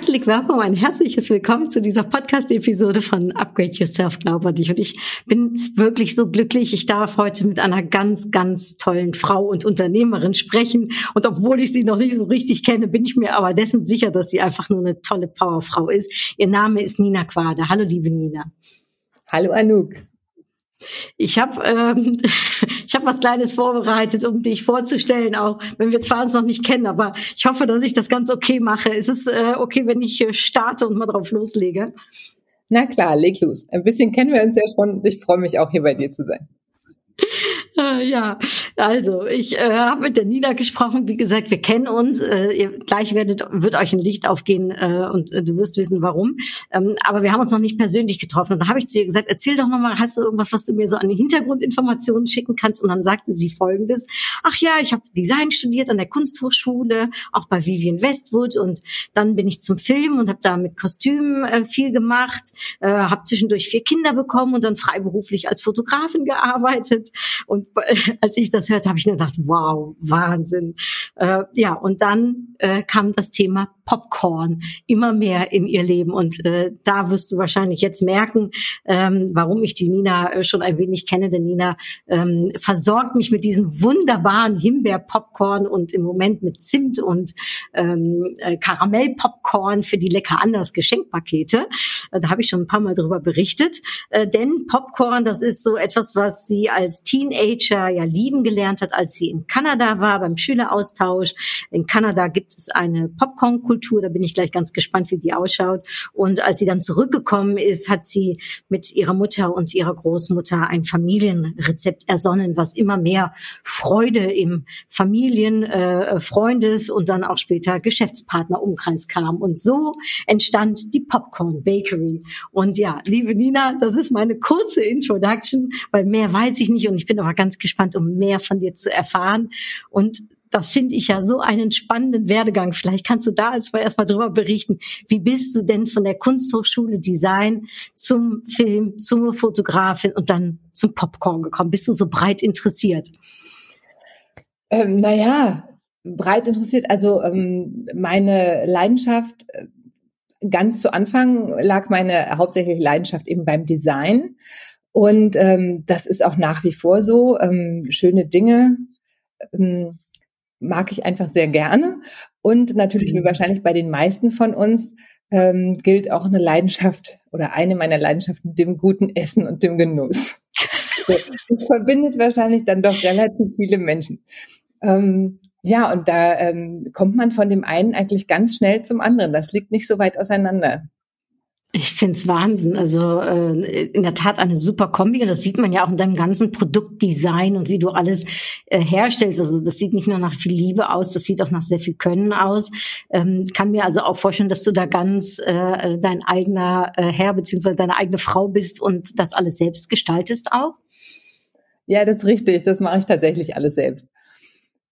Herzlich willkommen, ein herzliches Willkommen zu dieser Podcast-Episode von Upgrade Yourself, Glaub an dich. Und ich bin wirklich so glücklich. Ich darf heute mit einer ganz, ganz tollen Frau und Unternehmerin sprechen. Und obwohl ich sie noch nicht so richtig kenne, bin ich mir aber dessen sicher, dass sie einfach nur eine tolle Powerfrau ist. Ihr Name ist Nina Quade. Hallo, liebe Nina. Hallo, Anouk. Ich habe ähm, ich was Kleines vorbereitet, um dich vorzustellen, auch wenn wir zwar uns noch nicht kennen, aber ich hoffe, dass ich das ganz okay mache. Ist es äh, okay, wenn ich äh, starte und mal drauf loslege? Na klar, leg los. Ein bisschen kennen wir uns ja schon. Ich freue mich auch hier bei dir zu sein. Äh, ja, also ich äh, habe mit der Nina gesprochen. Wie gesagt, wir kennen uns. Äh, ihr, gleich werdet, wird euch ein Licht aufgehen äh, und äh, du wirst wissen, warum. Ähm, aber wir haben uns noch nicht persönlich getroffen. Und da habe ich zu ihr gesagt, erzähl doch nochmal, hast du irgendwas, was du mir so an Hintergrundinformationen schicken kannst? Und dann sagte sie folgendes. Ach ja, ich habe Design studiert an der Kunsthochschule, auch bei Vivian Westwood. Und dann bin ich zum Film und habe da mit Kostümen äh, viel gemacht, äh, habe zwischendurch vier Kinder bekommen und dann freiberuflich als Fotografin gearbeitet. Und als ich das hörte, habe ich nur gedacht, wow, Wahnsinn. Äh, ja, und dann äh, kam das Thema Popcorn immer mehr in ihr Leben. Und äh, da wirst du wahrscheinlich jetzt merken, ähm, warum ich die Nina äh, schon ein wenig kenne. Denn Nina ähm, versorgt mich mit diesen wunderbaren Himbeer-Popcorn und im Moment mit Zimt und ähm, äh, Karamell-Popcorn für die lecker anders Geschenkpakete. Äh, da habe ich schon ein paar Mal drüber berichtet. Denn Popcorn, das ist so etwas, was sie als Teenager ja lieben gelernt hat, als sie in Kanada war beim Schüleraustausch. In Kanada gibt es eine Popcorn-Kultur, da bin ich gleich ganz gespannt, wie die ausschaut. Und als sie dann zurückgekommen ist, hat sie mit ihrer Mutter und ihrer Großmutter ein Familienrezept ersonnen, was immer mehr Freude im Familien, äh, Freundes und dann auch später Geschäftspartnerumkreis kam. Und so entstand die Popcorn Bakery. Und ja, liebe Nina, das ist meine kurze Introduction, weil mehr weiß ich nicht und ich bin aber ganz gespannt, um mehr von dir zu erfahren. Und das finde ich ja so einen spannenden Werdegang. Vielleicht kannst du da erstmal erstmal drüber berichten. Wie bist du denn von der Kunsthochschule Design zum Film, zum Fotografin und dann zum Popcorn gekommen? Bist du so breit interessiert? Ähm, naja, breit interessiert. Also ähm, meine Leidenschaft, äh, ganz zu Anfang lag meine hauptsächliche Leidenschaft eben beim Design. Und ähm, das ist auch nach wie vor so. Ähm, schöne Dinge ähm, mag ich einfach sehr gerne. Und natürlich, wie mhm. wahrscheinlich bei den meisten von uns, ähm, gilt auch eine Leidenschaft oder eine meiner Leidenschaften dem guten Essen und dem Genuss. So, das verbindet wahrscheinlich dann doch relativ viele Menschen. Ähm, ja, und da ähm, kommt man von dem einen eigentlich ganz schnell zum anderen. Das liegt nicht so weit auseinander. Ich find's Wahnsinn. Also äh, in der Tat eine super Kombi. Und das sieht man ja auch in deinem ganzen Produktdesign und wie du alles äh, herstellst. Also das sieht nicht nur nach viel Liebe aus, das sieht auch nach sehr viel Können aus. Ähm, kann mir also auch vorstellen, dass du da ganz äh, dein eigener äh, Herr beziehungsweise deine eigene Frau bist und das alles selbst gestaltest auch. Ja, das ist richtig. Das mache ich tatsächlich alles selbst.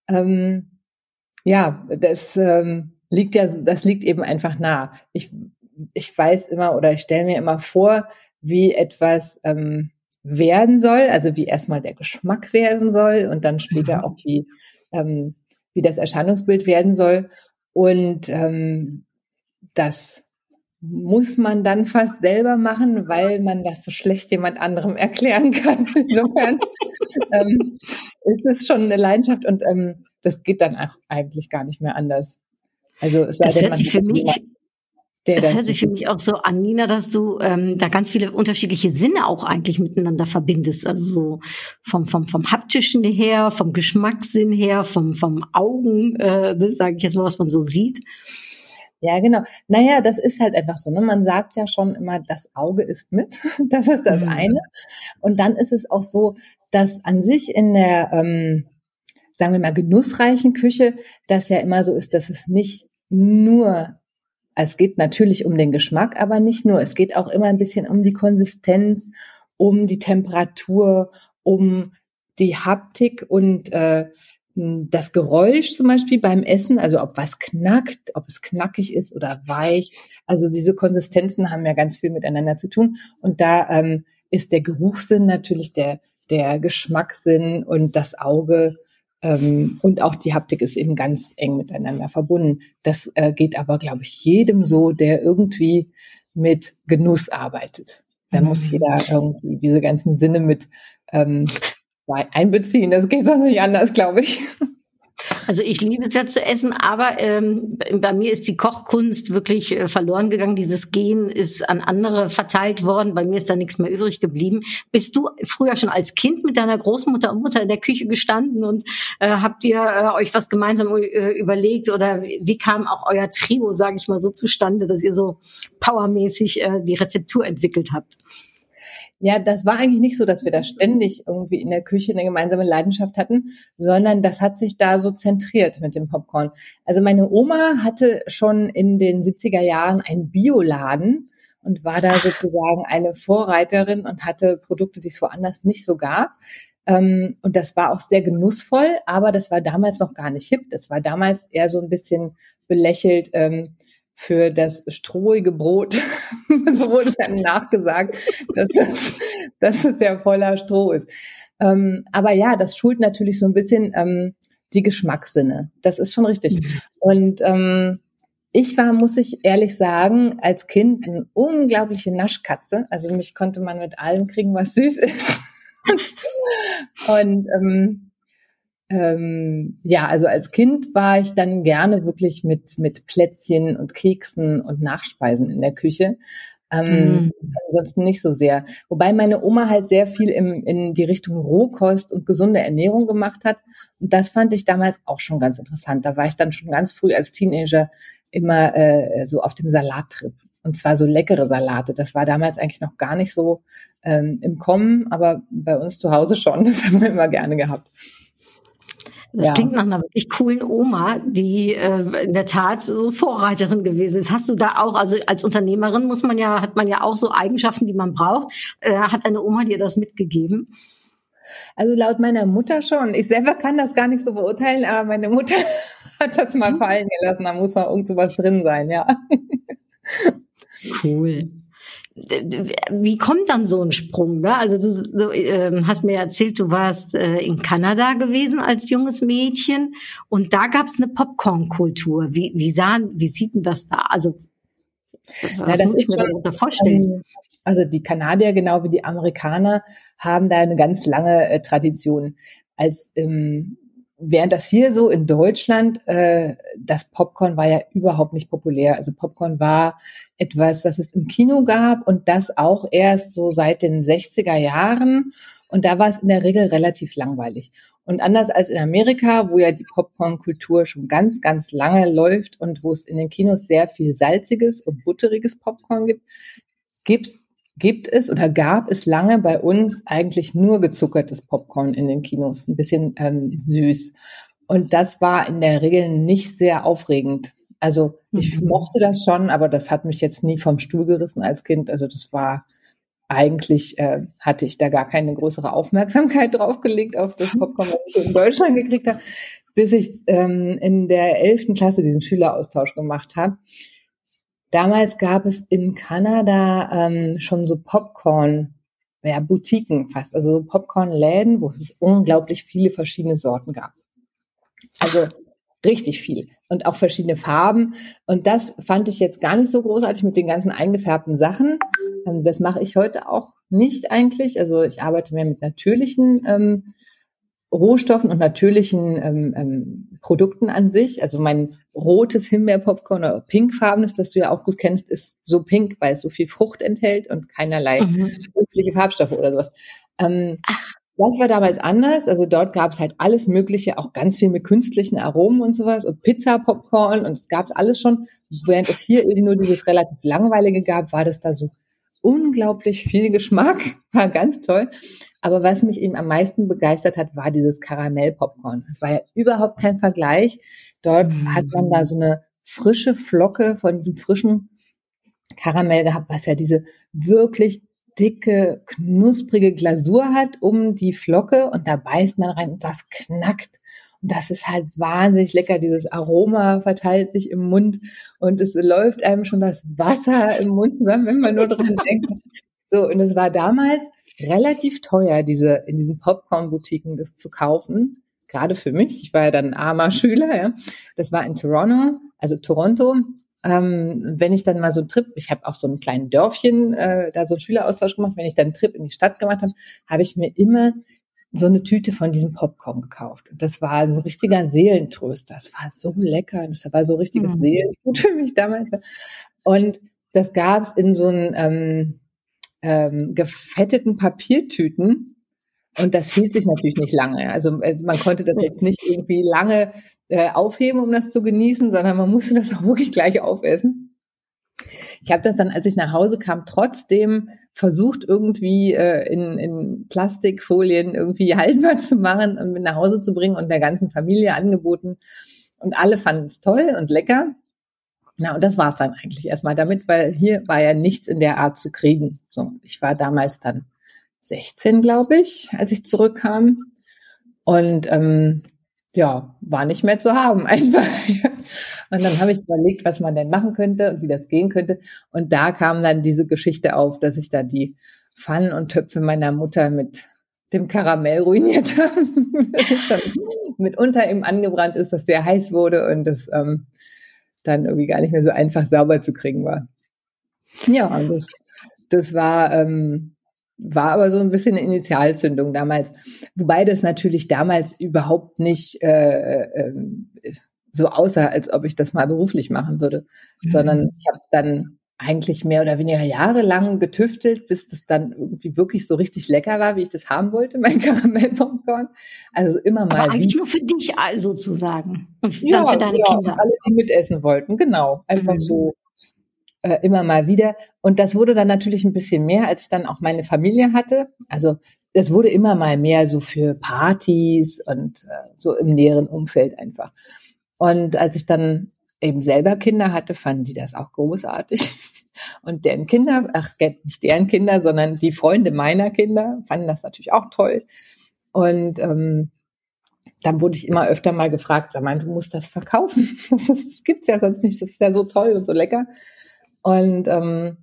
Ähm, ja, das ähm, liegt ja, das liegt eben einfach nah. Ich ich weiß immer oder ich stelle mir immer vor, wie etwas ähm, werden soll, also wie erstmal der Geschmack werden soll und dann später mhm. auch wie, ähm, wie das Erscheinungsbild werden soll. Und ähm, das muss man dann fast selber machen, weil man das so schlecht jemand anderem erklären kann. Insofern ähm, ist es schon eine Leidenschaft und ähm, das geht dann auch eigentlich gar nicht mehr anders. Also es sei das denn, hört sich für mich der das hört sich für mich auch so an, Nina, dass du ähm, da ganz viele unterschiedliche Sinne auch eigentlich miteinander verbindest. Also so vom, vom, vom haptischen her, vom Geschmackssinn her, vom, vom Augen, äh, das sage ich jetzt mal, was man so sieht. Ja, genau. Naja, das ist halt einfach so. Ne? Man sagt ja schon immer, das Auge ist mit. Das ist das mhm. eine. Und dann ist es auch so, dass an sich in der, ähm, sagen wir mal, genussreichen Küche das ja immer so ist, dass es nicht nur Es geht natürlich um den Geschmack, aber nicht nur. Es geht auch immer ein bisschen um die Konsistenz, um die Temperatur, um die Haptik und äh, das Geräusch zum Beispiel beim Essen, also ob was knackt, ob es knackig ist oder weich. Also diese Konsistenzen haben ja ganz viel miteinander zu tun. Und da ähm, ist der Geruchssinn natürlich der, der Geschmackssinn und das Auge ähm, und auch die Haptik ist eben ganz eng miteinander verbunden. Das äh, geht aber, glaube ich, jedem so, der irgendwie mit Genuss arbeitet. Da mhm. muss jeder irgendwie diese ganzen Sinne mit ähm, einbeziehen. Das geht sonst nicht anders, glaube ich. Also ich liebe es ja zu essen, aber ähm, bei mir ist die Kochkunst wirklich äh, verloren gegangen. Dieses Gen ist an andere verteilt worden. Bei mir ist da nichts mehr übrig geblieben. Bist du früher schon als Kind mit deiner Großmutter und Mutter in der Küche gestanden und äh, habt ihr äh, euch was gemeinsam äh, überlegt oder wie kam auch euer Trio, sage ich mal, so zustande, dass ihr so powermäßig äh, die Rezeptur entwickelt habt? Ja, das war eigentlich nicht so, dass wir da ständig irgendwie in der Küche eine gemeinsame Leidenschaft hatten, sondern das hat sich da so zentriert mit dem Popcorn. Also meine Oma hatte schon in den 70er Jahren einen Bioladen und war da sozusagen eine Vorreiterin und hatte Produkte, die es woanders nicht so gab. Ähm, und das war auch sehr genussvoll, aber das war damals noch gar nicht hip. Das war damals eher so ein bisschen belächelt. Ähm, für das strohige Brot, so wurde es einem nachgesagt, dass es, dass es ja voller Stroh ist. Ähm, aber ja, das schult natürlich so ein bisschen ähm, die Geschmackssinne. Das ist schon richtig. Mhm. Und ähm, ich war, muss ich ehrlich sagen, als Kind eine unglaubliche Naschkatze. Also mich konnte man mit allem kriegen, was süß ist. und ähm, ähm, ja, also als Kind war ich dann gerne wirklich mit, mit Plätzchen und Keksen und Nachspeisen in der Küche. Ähm, mm. Ansonsten nicht so sehr. Wobei meine Oma halt sehr viel im, in die Richtung Rohkost und gesunde Ernährung gemacht hat. Und das fand ich damals auch schon ganz interessant. Da war ich dann schon ganz früh als Teenager immer äh, so auf dem Salattrip. Und zwar so leckere Salate. Das war damals eigentlich noch gar nicht so ähm, im Kommen, aber bei uns zu Hause schon. Das haben wir immer gerne gehabt. Das ja. klingt nach einer wirklich coolen Oma, die äh, in der Tat so Vorreiterin gewesen ist. Hast du da auch, also als Unternehmerin muss man ja, hat man ja auch so Eigenschaften, die man braucht. Äh, hat deine Oma dir das mitgegeben? Also laut meiner Mutter schon. Ich selber kann das gar nicht so beurteilen, aber meine Mutter hat das mal fallen gelassen. Da muss noch irgend sowas drin sein, ja. Cool wie kommt dann so ein Sprung? Ne? Also du, du äh, hast mir erzählt, du warst äh, in Kanada gewesen als junges Mädchen und da gab es eine Popcorn-Kultur. Wie, wie, sahen, wie sieht denn das da? Also was ja, muss ich mir schon, darunter vorstellen? Ähm, also die Kanadier genau wie die Amerikaner haben da eine ganz lange äh, Tradition. Als ähm, während das hier so in Deutschland, äh, das Popcorn war ja überhaupt nicht populär. Also Popcorn war etwas, das es im Kino gab und das auch erst so seit den 60er Jahren. Und da war es in der Regel relativ langweilig. Und anders als in Amerika, wo ja die Popcorn-Kultur schon ganz, ganz lange läuft und wo es in den Kinos sehr viel salziges und butteriges Popcorn gibt, gibt's gibt es oder gab es lange bei uns eigentlich nur gezuckertes Popcorn in den Kinos, ein bisschen ähm, süß. Und das war in der Regel nicht sehr aufregend. Also ich mhm. mochte das schon, aber das hat mich jetzt nie vom Stuhl gerissen als Kind. Also das war eigentlich äh, hatte ich da gar keine größere Aufmerksamkeit draufgelegt auf das Popcorn, was ich in Deutschland gekriegt habe, bis ich ähm, in der elften Klasse diesen Schüleraustausch gemacht habe. Damals gab es in Kanada ähm, schon so Popcorn, ja, Boutiquen fast, also so Popcorn-Läden, wo es unglaublich viele verschiedene Sorten gab. Also richtig viel und auch verschiedene Farben. Und das fand ich jetzt gar nicht so großartig mit den ganzen eingefärbten Sachen. Ähm, das mache ich heute auch nicht eigentlich. Also ich arbeite mehr mit natürlichen ähm, Rohstoffen und natürlichen ähm, ähm, Produkten an sich. Also mein rotes Himbeerpopcorn oder pinkfarbenes, das du ja auch gut kennst, ist so pink, weil es so viel Frucht enthält und keinerlei mhm. Farbstoffe oder sowas. Ähm, das war damals anders. Also dort gab es halt alles Mögliche, auch ganz viel mit künstlichen Aromen und sowas und Pizza-Popcorn und es gab alles schon. Während es hier eben nur dieses relativ langweilige gab, war das da so unglaublich viel Geschmack, war ganz toll. Aber was mich eben am meisten begeistert hat, war dieses Karamell-Popcorn. Es war ja überhaupt kein Vergleich. Dort mhm. hat man da so eine frische Flocke von diesem frischen Karamell gehabt, was ja diese wirklich dicke, knusprige Glasur hat um die Flocke und da beißt man rein und das knackt. Und das ist halt wahnsinnig lecker. Dieses Aroma verteilt sich im Mund und es läuft einem schon das Wasser im Mund zusammen, wenn man nur dran denkt. So, und es war damals relativ teuer, diese, in diesen Popcorn-Boutiquen das zu kaufen. Gerade für mich. Ich war ja dann ein armer Schüler, ja. Das war in Toronto, also Toronto. Ähm, wenn ich dann mal so einen Trip, ich habe auch so einen kleinen Dörfchen, äh, da so einen Schüleraustausch gemacht, wenn ich dann einen Trip in die Stadt gemacht habe, habe ich mir immer so eine Tüte von diesem Popcorn gekauft. Und das war so richtiger Seelentröster. Das war so lecker. Das war so richtiges mhm. Seelengut für mich damals. Und das gab's in so einem ähm, ähm, gefetteten Papiertüten. Und das hielt sich natürlich nicht lange. Also, also man konnte das jetzt nicht irgendwie lange äh, aufheben, um das zu genießen, sondern man musste das auch wirklich gleich aufessen. Ich habe das dann, als ich nach Hause kam, trotzdem versucht, irgendwie äh, in, in Plastikfolien irgendwie haltbar zu machen und mit nach Hause zu bringen und der ganzen Familie angeboten. Und alle fanden es toll und lecker. Na, und das war es dann eigentlich erstmal damit, weil hier war ja nichts in der Art zu kriegen. So, ich war damals dann 16, glaube ich, als ich zurückkam. Und ähm, ja, war nicht mehr zu haben einfach. Und dann habe ich überlegt, was man denn machen könnte und wie das gehen könnte. Und da kam dann diese Geschichte auf, dass ich da die Pfannen und Töpfe meiner Mutter mit dem Karamell ruiniert habe. mitunter eben angebrannt ist, dass sehr heiß wurde und das ähm, dann irgendwie gar nicht mehr so einfach sauber zu kriegen war. Ja, und das, das war, ähm, war aber so ein bisschen eine Initialzündung damals. Wobei das natürlich damals überhaupt nicht äh, äh, so aussah, als ob ich das mal beruflich machen würde, mhm. sondern ich habe dann eigentlich mehr oder weniger jahrelang getüftelt, bis das dann irgendwie wirklich so richtig lecker war, wie ich das haben wollte, mein Karamellpopcorn. Also immer mal. Aber eigentlich nur für dich sozusagen. Und ja, dann für deine ja, Kinder. Alle, die mitessen wollten, genau. Einfach mhm. so äh, immer mal wieder. Und das wurde dann natürlich ein bisschen mehr, als ich dann auch meine Familie hatte. Also das wurde immer mal mehr so für Partys und äh, so im näheren Umfeld einfach. Und als ich dann eben selber Kinder hatte, fanden die das auch großartig. Und deren Kinder, ach, nicht deren Kinder, sondern die Freunde meiner Kinder fanden das natürlich auch toll. Und ähm, dann wurde ich immer öfter mal gefragt, sag mal, du musst das verkaufen. Das, gibt's ja sonst nicht. Das ist ja so toll und so lecker. Und ähm,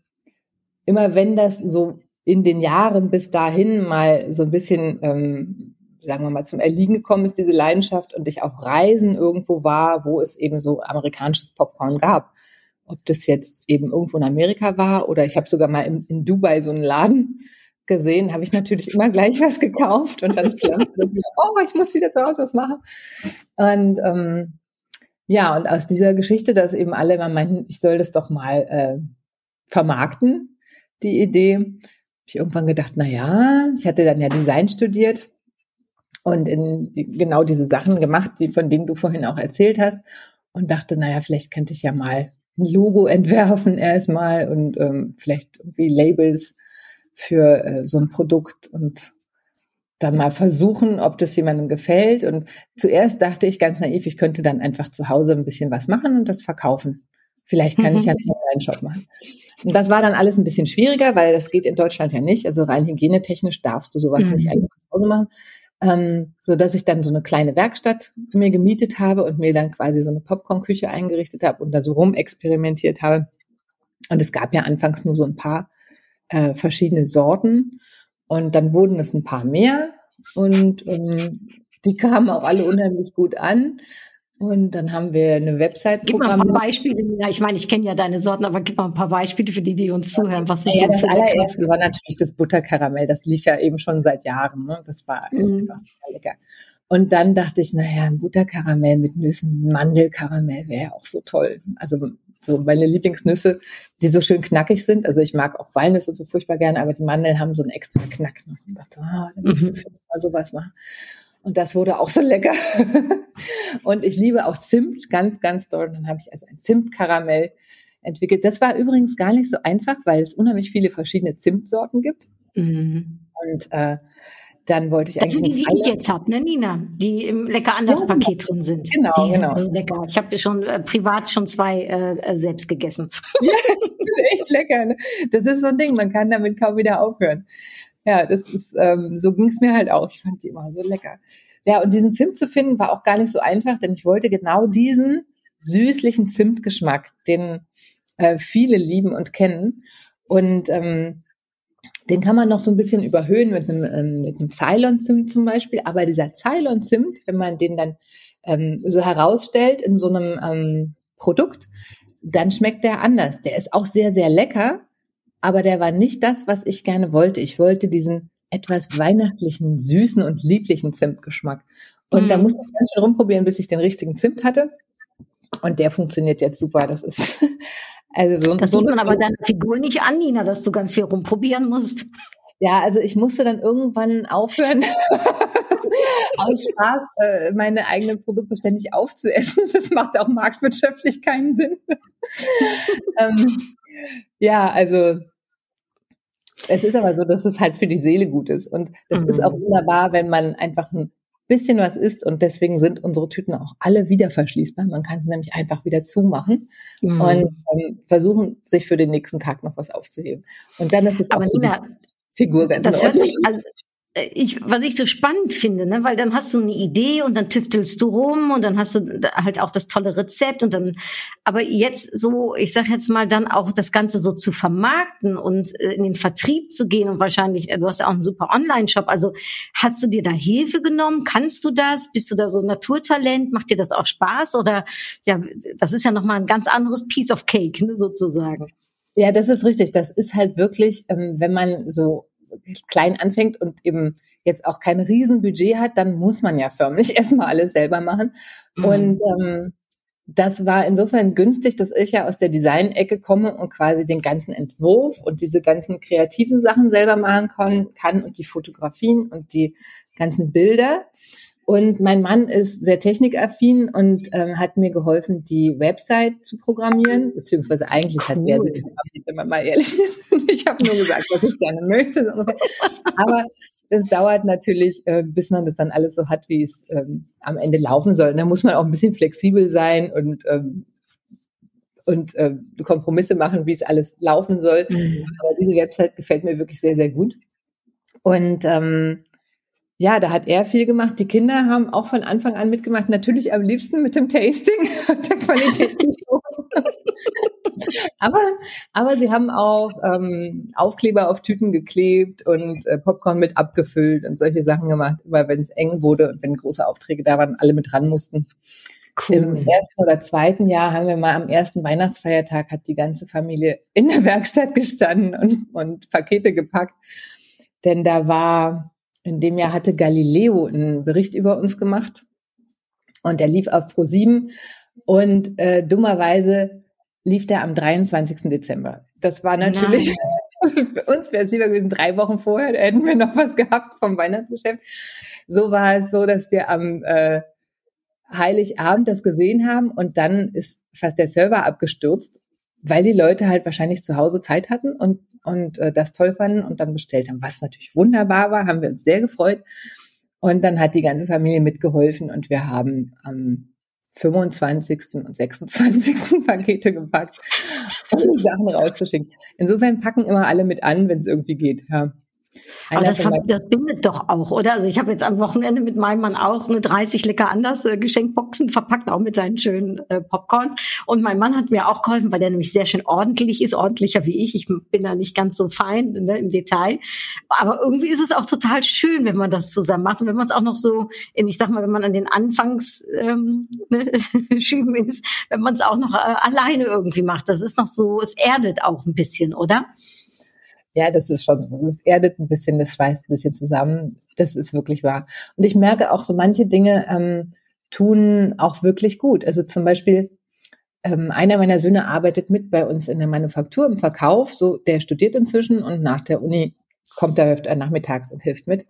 immer wenn das so in den Jahren bis dahin mal so ein bisschen ähm, sagen wir mal, zum Erliegen gekommen ist, diese Leidenschaft und ich auch Reisen irgendwo war, wo es eben so amerikanisches Popcorn gab. Ob das jetzt eben irgendwo in Amerika war oder ich habe sogar mal in, in Dubai so einen Laden gesehen, habe ich natürlich immer gleich was gekauft und dann flammte das wieder, oh, ich muss wieder zu Hause was machen. Und ähm, ja, und aus dieser Geschichte, dass eben alle immer meinten, ich soll das doch mal äh, vermarkten, die Idee, habe ich irgendwann gedacht, na ja, ich hatte dann ja Design studiert und in die, genau diese Sachen gemacht, die, von denen du vorhin auch erzählt hast und dachte, naja, vielleicht könnte ich ja mal ein Logo entwerfen erstmal und ähm, vielleicht irgendwie Labels für äh, so ein Produkt und dann mal versuchen, ob das jemandem gefällt. Und zuerst dachte ich ganz naiv, ich könnte dann einfach zu Hause ein bisschen was machen und das verkaufen. Vielleicht kann mhm. ich ja einen Online-Shop machen. Und das war dann alles ein bisschen schwieriger, weil das geht in Deutschland ja nicht. Also rein hygienetechnisch darfst du sowas mhm. nicht einfach zu Hause machen ähm, so dass ich dann so eine kleine Werkstatt mir gemietet habe und mir dann quasi so eine Popcorn-Küche eingerichtet habe und da so rumexperimentiert habe. Und es gab ja anfangs nur so ein paar äh, verschiedene Sorten und dann wurden es ein paar mehr und ähm, die kamen auch alle unheimlich gut an. Und dann haben wir eine Website. Gib mal ein paar Beispiele. Ja, ich meine, ich kenne ja deine Sorten, aber gib mal ein paar Beispiele für die, die uns zuhören. Was ist ja, das allererste war natürlich das Butterkaramell. Das lief ja eben schon seit Jahren. Ne? Das war mhm. einfach super lecker. Und dann dachte ich, naja, ein Butterkaramell mit Nüssen, Mandelkaramell wäre ja auch so toll. Also so meine Lieblingsnüsse, die so schön knackig sind. Also ich mag auch Walnüsse so furchtbar gerne, aber die Mandeln haben so einen extra Knack. Und ich dachte, ah, dann muss ich mhm. mal sowas machen. Und das wurde auch so lecker. und ich liebe auch Zimt ganz, ganz doll. Und dann habe ich also ein Zimtkaramell entwickelt. Das war übrigens gar nicht so einfach, weil es unheimlich viele verschiedene Zimtsorten gibt. Mhm. Und äh, dann wollte ich das eigentlich. Das sind die, die ich jetzt habe, ne, Nina? Die im lecker anders ja, Paket drin sind. Genau, die genau. Sind so lecker. Ich habe schon äh, privat schon zwei äh, äh selbst gegessen. Ja, das ist echt lecker. Ne? Das ist so ein Ding, man kann damit kaum wieder aufhören. Ja, das ist, ähm, so ging's mir halt auch. Ich fand die immer so lecker. Ja, und diesen Zimt zu finden war auch gar nicht so einfach, denn ich wollte genau diesen süßlichen Zimtgeschmack, den äh, viele lieben und kennen. Und ähm, den kann man noch so ein bisschen überhöhen mit einem, ähm, mit einem Ceylon-Zimt zum Beispiel. Aber dieser Ceylon-Zimt, wenn man den dann ähm, so herausstellt in so einem ähm, Produkt, dann schmeckt der anders. Der ist auch sehr, sehr lecker, aber der war nicht das, was ich gerne wollte. Ich wollte diesen etwas weihnachtlichen, süßen und lieblichen Zimtgeschmack. Und mhm. da musste ich ganz schön rumprobieren, bis ich den richtigen Zimt hatte. Und der funktioniert jetzt super. Das ist also so. Das so sieht man aber deiner Figur nicht an, Nina, dass du ganz viel rumprobieren musst. Ja, also ich musste dann irgendwann aufhören, aus Spaß äh, meine eigenen Produkte ständig aufzuessen. Das macht auch marktwirtschaftlich keinen Sinn. ähm, ja, also es ist aber so, dass es halt für die Seele gut ist. Und das mhm. ist auch wunderbar, wenn man einfach ein bisschen was isst und deswegen sind unsere Tüten auch alle wieder verschließbar. Man kann sie nämlich einfach wieder zumachen mhm. und ähm, versuchen, sich für den nächsten Tag noch was aufzuheben. Und dann ist es Aber auch Nina, Figur ganz das hört sich, also, ich, was ich so spannend finde, ne, weil dann hast du eine Idee und dann tüftelst du rum und dann hast du halt auch das tolle Rezept und dann, aber jetzt so, ich sag jetzt mal, dann auch das Ganze so zu vermarkten und äh, in den Vertrieb zu gehen und wahrscheinlich, äh, du hast ja auch einen super Online-Shop, also hast du dir da Hilfe genommen? Kannst du das? Bist du da so Naturtalent? Macht dir das auch Spaß oder, ja, das ist ja nochmal ein ganz anderes Piece of Cake, ne, sozusagen. Ja, das ist richtig. Das ist halt wirklich, ähm, wenn man so klein anfängt und eben jetzt auch kein Riesenbudget hat, dann muss man ja förmlich erstmal alles selber machen. Mhm. Und ähm, das war insofern günstig, dass ich ja aus der Design-Ecke komme und quasi den ganzen Entwurf und diese ganzen kreativen Sachen selber machen kann, kann und die Fotografien und die ganzen Bilder. Und mein Mann ist sehr technikaffin und ähm, hat mir geholfen, die Website zu programmieren, beziehungsweise eigentlich cool. hat er sie programmiert, wenn man mal ehrlich ist. Ich habe nur gesagt, was ich gerne möchte. Aber es dauert natürlich, äh, bis man das dann alles so hat, wie es ähm, am Ende laufen soll. Und da muss man auch ein bisschen flexibel sein und ähm, und äh, Kompromisse machen, wie es alles laufen soll. Mhm. Aber diese Website gefällt mir wirklich sehr, sehr gut. Und ähm, ja, da hat er viel gemacht. Die Kinder haben auch von Anfang an mitgemacht. Natürlich am liebsten mit dem Tasting und der Qualitätssicherung. aber, aber sie haben auch ähm, Aufkleber auf Tüten geklebt und äh, Popcorn mit abgefüllt und solche Sachen gemacht. Immer wenn es eng wurde und wenn große Aufträge da waren, alle mit ran mussten. Cool. Im ersten oder zweiten Jahr haben wir mal am ersten Weihnachtsfeiertag hat die ganze Familie in der Werkstatt gestanden und, und Pakete gepackt. Denn da war in dem Jahr hatte Galileo einen Bericht über uns gemacht und der lief auf Pro7 und äh, dummerweise lief der am 23. Dezember. Das war natürlich für uns wäre es lieber gewesen drei Wochen vorher, da hätten wir noch was gehabt vom Weihnachtsgeschäft. So war es so, dass wir am äh, Heiligabend das gesehen haben und dann ist fast der Server abgestürzt, weil die Leute halt wahrscheinlich zu Hause Zeit hatten und und äh, das toll fanden und dann bestellt haben, was natürlich wunderbar war, haben wir uns sehr gefreut. Und dann hat die ganze Familie mitgeholfen und wir haben am 25. und 26. Pakete gepackt, um die Sachen rauszuschicken. Insofern packen immer alle mit an, wenn es irgendwie geht. Ja. Aber das, das, bindet doch auch, oder? Also ich habe jetzt am Wochenende mit meinem Mann auch eine 30 lecker anders äh, Geschenkboxen verpackt, auch mit seinen schönen äh, Popcorns. Und mein Mann hat mir auch geholfen, weil der nämlich sehr schön ordentlich ist, ordentlicher wie ich. Ich bin da nicht ganz so fein ne, im Detail. Aber irgendwie ist es auch total schön, wenn man das zusammen macht. Und wenn man es auch noch so, in, ich sag mal, wenn man an den Anfangsschüben ähm, ne, ist, wenn man es auch noch äh, alleine irgendwie macht. Das ist noch so, es erdet auch ein bisschen, oder? Ja, das ist schon, das erdet ein bisschen, das schweißt ein bisschen zusammen. Das ist wirklich wahr. Und ich merke auch so manche Dinge ähm, tun auch wirklich gut. Also zum Beispiel ähm, einer meiner Söhne arbeitet mit bei uns in der Manufaktur im Verkauf. So, der studiert inzwischen und nach der Uni kommt er öfter nachmittags und hilft mit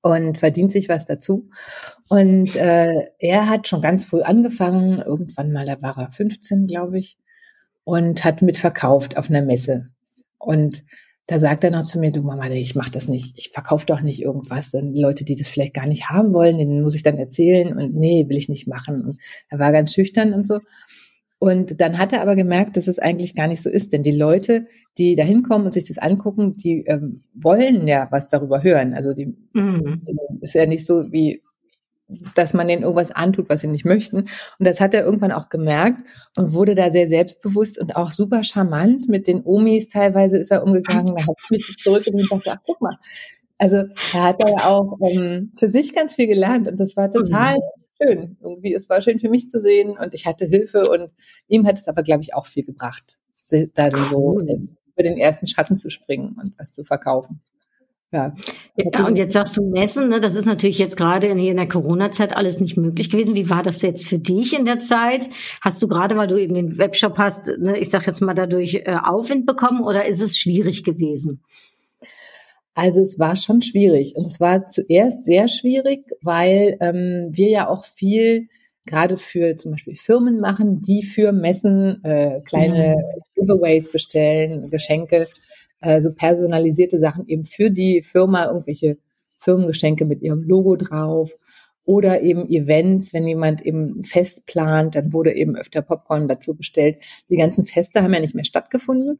und verdient sich was dazu. Und äh, er hat schon ganz früh angefangen, irgendwann mal, da war er 15, glaube ich, und hat mitverkauft auf einer Messe. Und da sagt er noch zu mir, du Mama, ich mach das nicht, ich verkaufe doch nicht irgendwas. Dann Leute, die das vielleicht gar nicht haben wollen, denen muss ich dann erzählen und nee, will ich nicht machen. Und er war ganz schüchtern und so. Und dann hat er aber gemerkt, dass es eigentlich gar nicht so ist, denn die Leute, die da hinkommen und sich das angucken, die ähm, wollen ja was darüber hören. Also die mhm. ist ja nicht so wie dass man denen irgendwas antut, was sie nicht möchten. Und das hat er irgendwann auch gemerkt und wurde da sehr selbstbewusst und auch super charmant mit den Omis. Teilweise ist er umgegangen, da habe ich mich zurück und dachte, ach guck mal. Also da hat er ja auch ähm, für sich ganz viel gelernt und das war total mhm. schön. Irgendwie, es war schön für mich zu sehen und ich hatte Hilfe und ihm hat es aber, glaube ich, auch viel gebracht, dann so über den ersten Schatten zu springen und was zu verkaufen. Ja. ja, und jetzt sagst du Messen, ne? das ist natürlich jetzt gerade in, in der Corona-Zeit alles nicht möglich gewesen. Wie war das jetzt für dich in der Zeit? Hast du gerade, weil du eben den Webshop hast, ne, ich sag jetzt mal dadurch äh, Aufwind bekommen oder ist es schwierig gewesen? Also es war schon schwierig und es war zuerst sehr schwierig, weil ähm, wir ja auch viel gerade für zum Beispiel Firmen machen, die für Messen äh, kleine mhm. Giveaways bestellen, Geschenke äh, so personalisierte Sachen eben für die Firma, irgendwelche Firmengeschenke mit ihrem Logo drauf oder eben Events, wenn jemand eben Fest plant, dann wurde eben öfter Popcorn dazu bestellt. Die ganzen Feste haben ja nicht mehr stattgefunden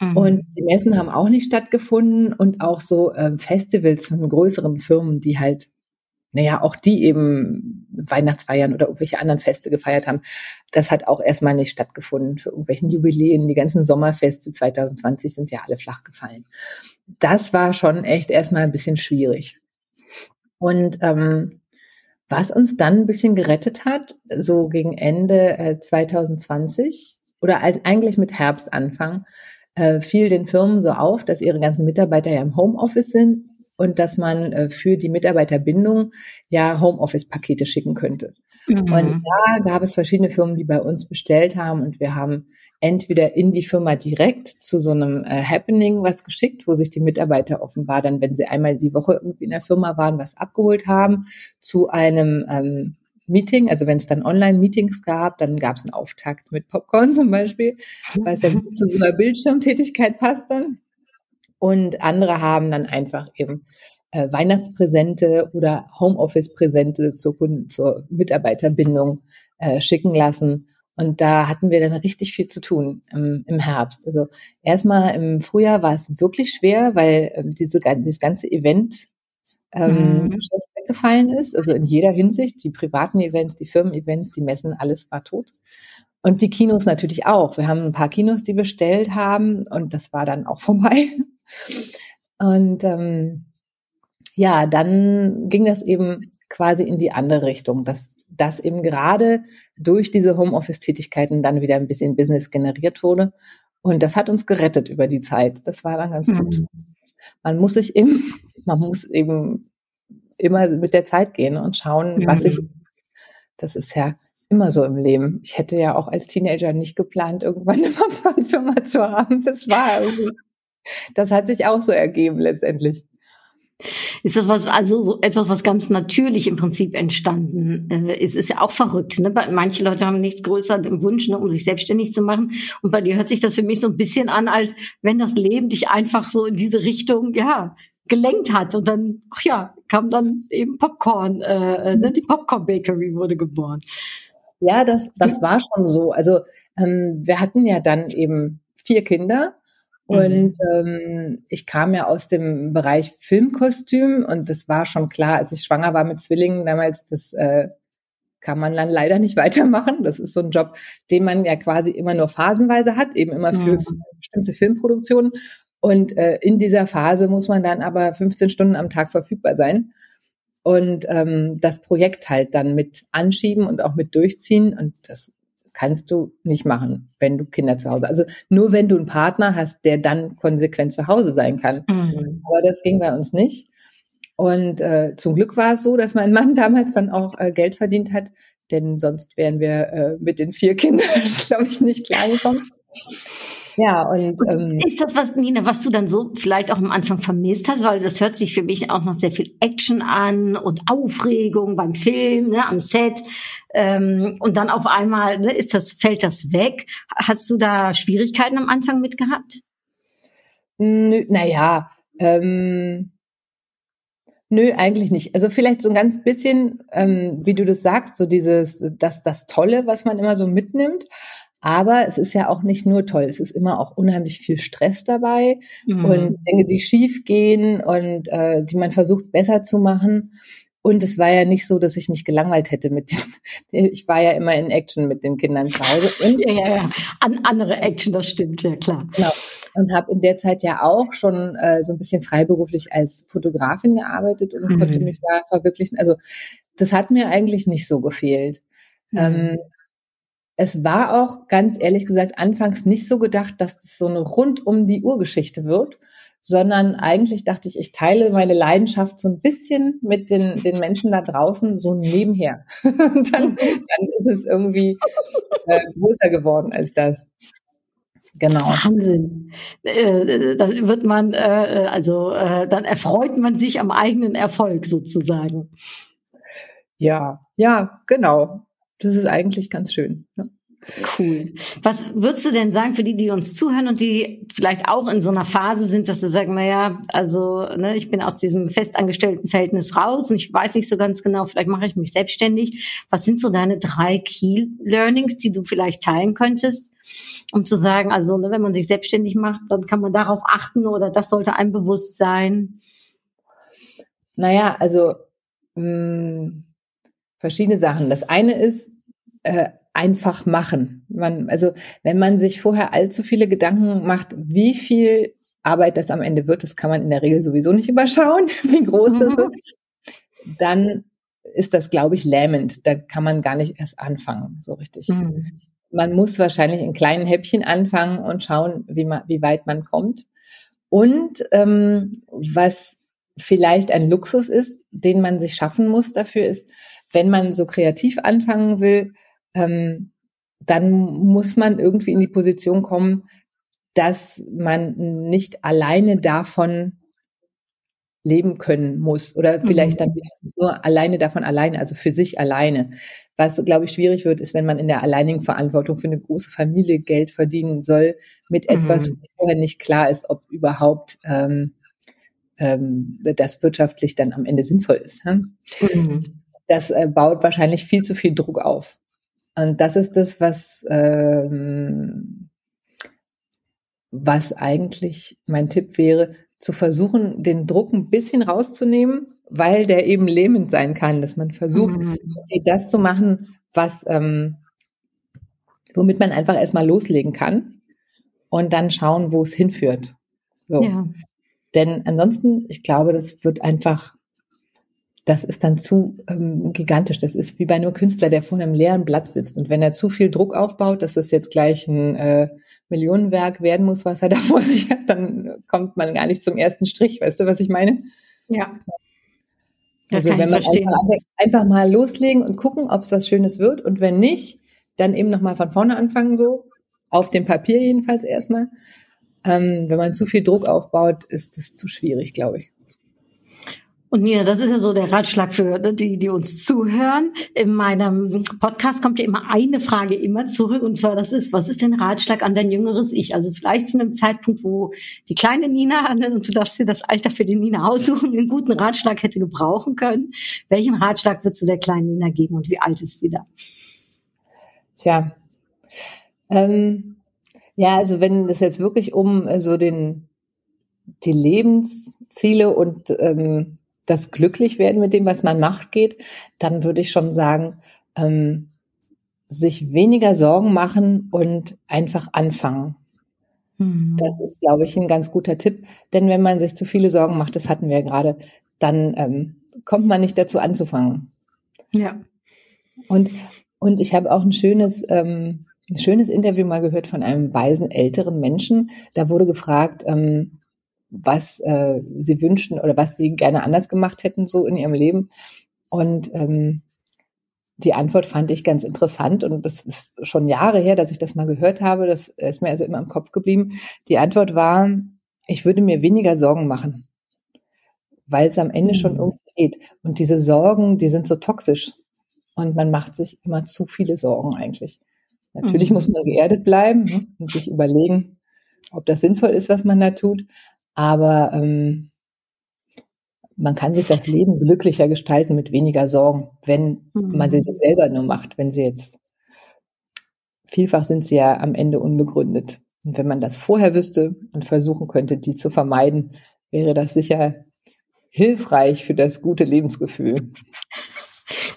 mhm. und die Messen haben auch nicht stattgefunden und auch so äh, Festivals von größeren Firmen, die halt naja, auch die eben Weihnachtsfeiern oder irgendwelche anderen Feste gefeiert haben, das hat auch erstmal nicht stattgefunden. Zu irgendwelchen Jubiläen, die ganzen Sommerfeste 2020 sind ja alle flach gefallen. Das war schon echt erstmal ein bisschen schwierig. Und ähm, was uns dann ein bisschen gerettet hat, so gegen Ende äh, 2020 oder als, eigentlich mit Herbstanfang, äh, fiel den Firmen so auf, dass ihre ganzen Mitarbeiter ja im Homeoffice sind und dass man äh, für die Mitarbeiterbindung ja Homeoffice-Pakete schicken könnte. Mhm. Und da gab es verschiedene Firmen, die bei uns bestellt haben und wir haben entweder in die Firma direkt zu so einem äh, Happening was geschickt, wo sich die Mitarbeiter offenbar dann, wenn sie einmal die Woche irgendwie in der Firma waren, was abgeholt haben, zu einem ähm, Meeting, also wenn es dann Online-Meetings gab, dann gab es einen Auftakt mit Popcorn zum Beispiel, weil es ja zu so einer Bildschirmtätigkeit passt dann. Und andere haben dann einfach eben äh, Weihnachtspräsente oder Homeoffice-Präsente zur, Kunden, zur Mitarbeiterbindung äh, schicken lassen. Und da hatten wir dann richtig viel zu tun im, im Herbst. Also erstmal im Frühjahr war es wirklich schwer, weil ähm, diese, dieses ganze Event ähm, mhm. weggefallen ist. Also in jeder Hinsicht, die privaten Events, die Firmen-Events, die Messen, alles war tot. Und die Kinos natürlich auch. Wir haben ein paar Kinos, die bestellt haben und das war dann auch vorbei. Und ähm, ja, dann ging das eben quasi in die andere Richtung, dass das eben gerade durch diese Homeoffice-Tätigkeiten dann wieder ein bisschen Business generiert wurde. Und das hat uns gerettet über die Zeit. Das war dann ganz mhm. gut. Man muss sich eben, man muss eben immer mit der Zeit gehen und schauen, mhm. was ich, das ist ja immer so im Leben. Ich hätte ja auch als Teenager nicht geplant, irgendwann eine Firma zu haben. Das war also das hat sich auch so ergeben letztendlich. Ist das was, also so etwas, was ganz natürlich im Prinzip entstanden äh, ist, ist ja auch verrückt. Ne? Manche Leute haben nichts größer im Wunsch, ne, um sich selbstständig zu machen. Und bei dir hört sich das für mich so ein bisschen an, als wenn das Leben dich einfach so in diese Richtung, ja, gelenkt hat. Und dann, ach ja, kam dann eben Popcorn, äh, äh ne? die Popcorn Bakery wurde geboren. Ja, das, das war schon so. Also ähm, wir hatten ja dann eben vier Kinder und mhm. ähm, ich kam ja aus dem Bereich Filmkostüm und das war schon klar, als ich schwanger war mit Zwillingen damals, das äh, kann man dann leider nicht weitermachen. Das ist so ein Job, den man ja quasi immer nur phasenweise hat, eben immer für mhm. bestimmte Filmproduktionen. Und äh, in dieser Phase muss man dann aber 15 Stunden am Tag verfügbar sein und ähm, das Projekt halt dann mit anschieben und auch mit durchziehen. Und das kannst du nicht machen, wenn du Kinder zu Hause. Also nur wenn du einen Partner hast, der dann konsequent zu Hause sein kann. Mhm. Aber das ging bei uns nicht. Und äh, zum Glück war es so, dass mein Mann damals dann auch äh, Geld verdient hat, denn sonst wären wir äh, mit den vier Kindern, glaube ich, nicht klargekommen. Ja, und, ähm, ist das was, Nina, was du dann so vielleicht auch am Anfang vermisst hast, weil das hört sich für mich auch noch sehr viel Action an und Aufregung beim Film, ne, am Set. Ähm, und dann auf einmal ne, ist das, fällt das weg. Hast du da Schwierigkeiten am Anfang mit gehabt? Nö, naja, ähm, nö, eigentlich nicht. Also vielleicht so ein ganz bisschen, ähm, wie du das sagst, so dieses, das, das Tolle, was man immer so mitnimmt. Aber es ist ja auch nicht nur toll, es ist immer auch unheimlich viel Stress dabei mhm. und Dinge, die schief gehen und äh, die man versucht besser zu machen. Und es war ja nicht so, dass ich mich gelangweilt hätte mit den, ich war ja immer in Action mit den Kindern zu Hause. Und ja, ja, ja. An andere Action, das stimmt, ja klar. Genau. Und habe in der Zeit ja auch schon äh, so ein bisschen freiberuflich als Fotografin gearbeitet und mhm. konnte mich da verwirklichen. Also das hat mir eigentlich nicht so gefehlt. Mhm. Ähm, es war auch ganz ehrlich gesagt anfangs nicht so gedacht, dass das so eine rund um die Uhr-Geschichte wird, sondern eigentlich dachte ich, ich teile meine Leidenschaft so ein bisschen mit den, den Menschen da draußen so nebenher. Und dann, dann ist es irgendwie äh, größer geworden als das. Genau. Wahnsinn. Äh, dann wird man, äh, also äh, dann erfreut man sich am eigenen Erfolg sozusagen. Ja, ja, genau das ist eigentlich ganz schön. Ja. Cool. Was würdest du denn sagen für die, die uns zuhören und die vielleicht auch in so einer Phase sind, dass sie sagen, naja, also ne, ich bin aus diesem festangestellten Verhältnis raus und ich weiß nicht so ganz genau, vielleicht mache ich mich selbstständig. Was sind so deine drei Key Learnings, die du vielleicht teilen könntest, um zu sagen, also ne, wenn man sich selbstständig macht, dann kann man darauf achten oder das sollte einem bewusst sein? Naja, also mh, hm, verschiedene Sachen. Das eine ist äh, einfach machen. Man, also wenn man sich vorher allzu viele Gedanken macht, wie viel Arbeit das am Ende wird, das kann man in der Regel sowieso nicht überschauen, wie groß das wird, dann ist das, glaube ich, lähmend. Da kann man gar nicht erst anfangen, so richtig. Mhm. Man muss wahrscheinlich in kleinen Häppchen anfangen und schauen, wie, man, wie weit man kommt. Und ähm, was vielleicht ein Luxus ist, den man sich schaffen muss dafür, ist, wenn man so kreativ anfangen will, ähm, dann muss man irgendwie in die Position kommen, dass man nicht alleine davon leben können muss oder vielleicht mhm. dann nur alleine davon alleine, also für sich alleine. Was, glaube ich, schwierig wird, ist, wenn man in der alleinigen Verantwortung für eine große Familie Geld verdienen soll mit etwas, mhm. wo vorher nicht klar ist, ob überhaupt ähm, ähm, das wirtschaftlich dann am Ende sinnvoll ist. Hm? Mhm das äh, baut wahrscheinlich viel zu viel Druck auf. Und das ist das, was, ähm, was eigentlich mein Tipp wäre, zu versuchen, den Druck ein bisschen rauszunehmen, weil der eben lähmend sein kann, dass man versucht, mhm. das zu machen, was, ähm, womit man einfach erstmal loslegen kann und dann schauen, wo es hinführt. So. Ja. Denn ansonsten, ich glaube, das wird einfach das ist dann zu ähm, gigantisch. Das ist wie bei einem Künstler, der vor einem leeren Blatt sitzt. Und wenn er zu viel Druck aufbaut, dass das jetzt gleich ein äh, Millionenwerk werden muss, was er da vor sich hat, dann kommt man gar nicht zum ersten Strich. Weißt du, was ich meine? Ja. Also wenn man einfach, einfach, mal loslegen und gucken, ob es was Schönes wird. Und wenn nicht, dann eben nochmal von vorne anfangen, so. Auf dem Papier jedenfalls erstmal. Ähm, wenn man zu viel Druck aufbaut, ist es zu schwierig, glaube ich. Und Nina, das ist ja so der Ratschlag für die, die uns zuhören. In meinem Podcast kommt ja immer eine Frage immer zurück. Und zwar, das ist, was ist denn Ratschlag an dein jüngeres Ich? Also vielleicht zu einem Zeitpunkt, wo die kleine Nina, und du darfst dir das Alter für die Nina aussuchen, einen guten Ratschlag hätte gebrauchen können. Welchen Ratschlag würdest du der kleinen Nina geben und wie alt ist sie da? Tja, ähm, ja, also wenn es jetzt wirklich um äh, so den, die Lebensziele und ähm, das Glücklichwerden mit dem, was man macht, geht, dann würde ich schon sagen, ähm, sich weniger Sorgen machen und einfach anfangen. Mhm. Das ist, glaube ich, ein ganz guter Tipp. Denn wenn man sich zu viele Sorgen macht, das hatten wir ja gerade, dann ähm, kommt man nicht dazu anzufangen. Ja. Und, und ich habe auch ein schönes, ähm, ein schönes Interview mal gehört von einem weisen älteren Menschen. Da wurde gefragt, ähm, was äh, sie wünschen oder was sie gerne anders gemacht hätten so in ihrem Leben. Und ähm, die Antwort fand ich ganz interessant und das ist schon Jahre her, dass ich das mal gehört habe. Das ist mir also immer im Kopf geblieben. Die Antwort war, ich würde mir weniger Sorgen machen, weil es am Ende schon mhm. irgendwie geht. Und diese Sorgen, die sind so toxisch und man macht sich immer zu viele Sorgen eigentlich. Natürlich mhm. muss man geerdet bleiben ne, und sich überlegen, ob das sinnvoll ist, was man da tut. Aber ähm, man kann sich das Leben glücklicher gestalten mit weniger Sorgen, wenn mhm. man sie sich selber nur macht. Wenn sie jetzt vielfach sind sie ja am Ende unbegründet. Und wenn man das vorher wüsste und versuchen könnte, die zu vermeiden, wäre das sicher hilfreich für das gute Lebensgefühl.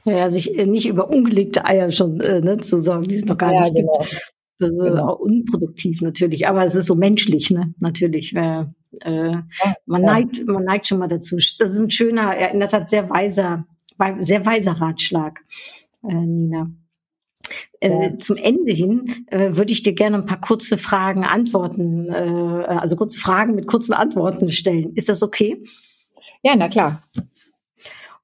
Ja, sich äh, nicht über ungelegte Eier schon äh, ne, zu sorgen, die es noch gar ja, nicht genau. gibt. Das ist genau. auch unproduktiv natürlich, aber es ist so menschlich, ne? Natürlich. Äh, äh, man neigt, man neigt schon mal dazu. Das ist ein schöner, in der Tat sehr weiser, sehr weiser Ratschlag, äh, Nina. Äh, zum Ende hin äh, würde ich dir gerne ein paar kurze Fragen, Antworten, äh, also kurze Fragen mit kurzen Antworten stellen. Ist das okay? Ja, na klar.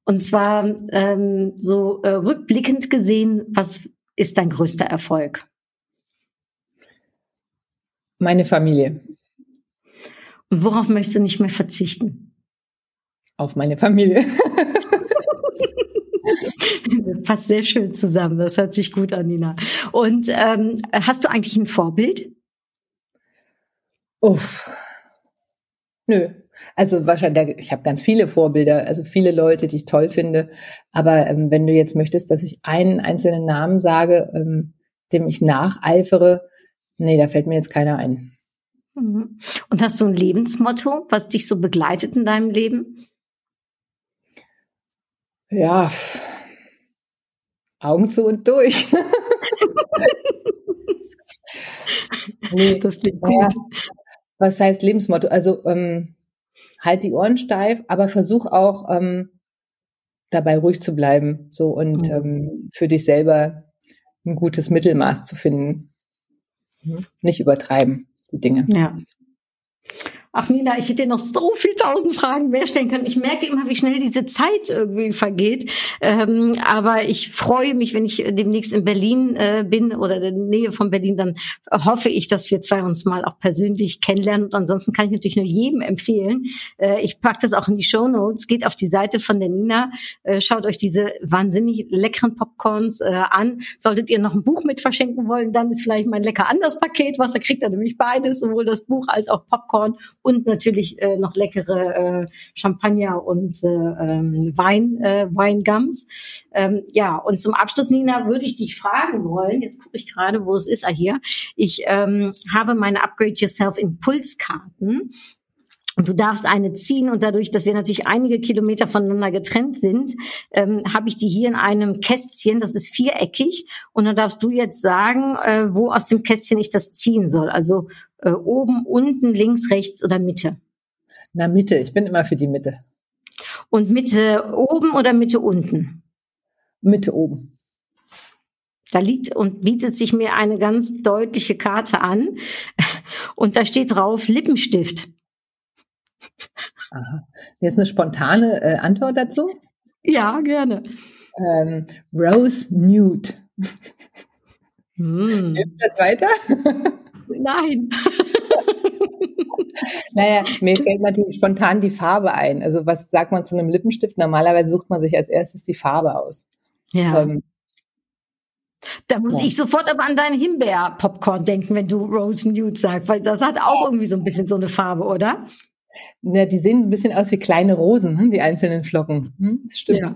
Und zwar ähm, so äh, rückblickend gesehen, was ist dein größter Erfolg? Meine Familie. Worauf möchtest du nicht mehr verzichten? Auf meine Familie. Das passt sehr schön zusammen. Das hört sich gut an, Nina. Und ähm, hast du eigentlich ein Vorbild? Uff. Nö. Also wahrscheinlich, ich habe ganz viele Vorbilder, also viele Leute, die ich toll finde. Aber ähm, wenn du jetzt möchtest, dass ich einen einzelnen Namen sage, ähm, dem ich nacheifere, nee, da fällt mir jetzt keiner ein. Mhm. Und hast du ein Lebensmotto, was dich so begleitet in deinem Leben? Ja, Augen zu und durch. nee, das klingt gut. Ja, was heißt Lebensmotto? Also ähm, halt die Ohren steif, aber versuch auch ähm, dabei ruhig zu bleiben, so und mhm. ähm, für dich selber ein gutes Mittelmaß zu finden. Mhm. Nicht übertreiben die Dinge. Ja. Ach Nina, ich hätte dir noch so viel tausend Fragen mehr stellen können. Ich merke immer, wie schnell diese Zeit irgendwie vergeht. Ähm, aber ich freue mich, wenn ich demnächst in Berlin äh, bin oder in der Nähe von Berlin, dann hoffe ich, dass wir zwei uns mal auch persönlich kennenlernen. Und ansonsten kann ich natürlich nur jedem empfehlen. Äh, ich packe das auch in die Show Notes. Geht auf die Seite von der Nina, äh, schaut euch diese wahnsinnig leckeren Popcorns äh, an. Solltet ihr noch ein Buch mit verschenken wollen, dann ist vielleicht mein lecker anders Paket, was da kriegt er nämlich beides, sowohl das Buch als auch Popcorn und natürlich äh, noch leckere äh, Champagner und äh, ähm, Wein, äh, Weingums. Ähm, ja, und zum Abschluss, Nina, würde ich dich fragen wollen, jetzt gucke ich gerade, wo es ist, ah hier, ich ähm, habe meine Upgrade Yourself Impulskarten und du darfst eine ziehen und dadurch, dass wir natürlich einige Kilometer voneinander getrennt sind, ähm, habe ich die hier in einem Kästchen, das ist viereckig und dann darfst du jetzt sagen, äh, wo aus dem Kästchen ich das ziehen soll. Also äh, oben, unten, links, rechts oder Mitte? Na, Mitte. Ich bin immer für die Mitte. Und Mitte oben oder Mitte unten? Mitte oben. Da liegt und bietet sich mir eine ganz deutliche Karte an. Und da steht drauf Lippenstift. Aha. Jetzt eine spontane äh, Antwort dazu? Ja, gerne. Ähm, Rose Nude. Hm. Hilft das weiter? Nein. naja, mir fällt natürlich spontan die Farbe ein. Also was sagt man zu einem Lippenstift? Normalerweise sucht man sich als erstes die Farbe aus. Ja. Ähm, da muss ja. ich sofort aber an deinen Himbeer-Popcorn denken, wenn du Rose Nude sagst, weil das hat auch irgendwie so ein bisschen so eine Farbe, oder? Ja, die sehen ein bisschen aus wie kleine Rosen, hm, die einzelnen Flocken. Hm, das stimmt. Ja.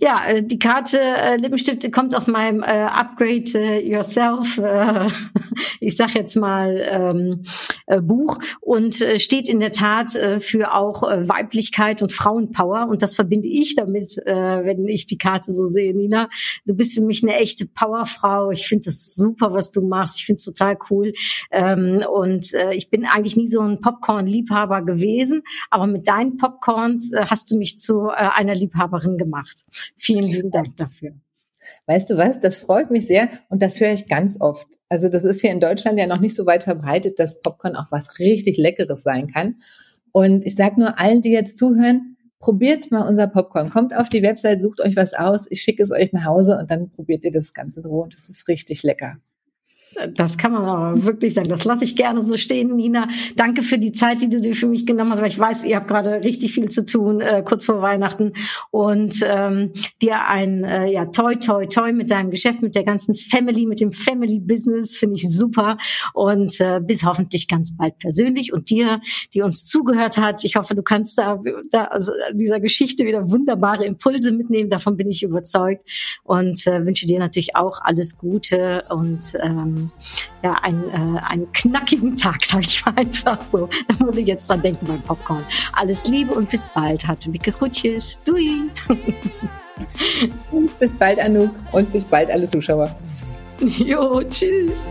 Ja, äh, die Karte äh, Lippenstift kommt aus meinem äh, Upgrade äh, Yourself, äh, ich sag jetzt mal ähm, äh, Buch und äh, steht in der Tat äh, für auch äh, Weiblichkeit und Frauenpower und das verbinde ich damit, äh, wenn ich die Karte so sehe, Nina. Du bist für mich eine echte Powerfrau. Ich finde das super, was du machst. Ich finde es total cool ähm, und äh, ich bin eigentlich nie so ein Popcorn-Liebhaber gewesen, aber mit deinen Popcorns äh, hast du mich zu äh, einer Liebhaberin gemacht gemacht. Vielen lieben Dank dafür. Weißt du was? Das freut mich sehr und das höre ich ganz oft. Also das ist hier in Deutschland ja noch nicht so weit verbreitet, dass Popcorn auch was richtig Leckeres sein kann. Und ich sage nur allen, die jetzt zuhören, probiert mal unser Popcorn. Kommt auf die Website, sucht euch was aus, ich schicke es euch nach Hause und dann probiert ihr das Ganze in Ruhe. Das ist richtig lecker. Das kann man aber wirklich sagen. Das lasse ich gerne so stehen, Nina. Danke für die Zeit, die du dir für mich genommen hast, weil ich weiß, ihr habt gerade richtig viel zu tun, äh, kurz vor Weihnachten. Und ähm, dir ein äh, ja toi toi toi mit deinem Geschäft, mit der ganzen Family, mit dem Family Business, finde ich super. Und äh, bis hoffentlich ganz bald persönlich. Und dir, die uns zugehört hat, ich hoffe, du kannst da, da also dieser Geschichte wieder wunderbare Impulse mitnehmen. Davon bin ich überzeugt. Und äh, wünsche dir natürlich auch alles Gute und ähm, ja, einen, äh, einen knackigen Tag, sage ich mal einfach so. Da muss ich jetzt dran denken beim Popcorn. Alles Liebe und bis bald. Hatte dicke Rutschis. Dui. bis bald, Anouk. Und bis bald, alle Zuschauer. Jo, tschüss.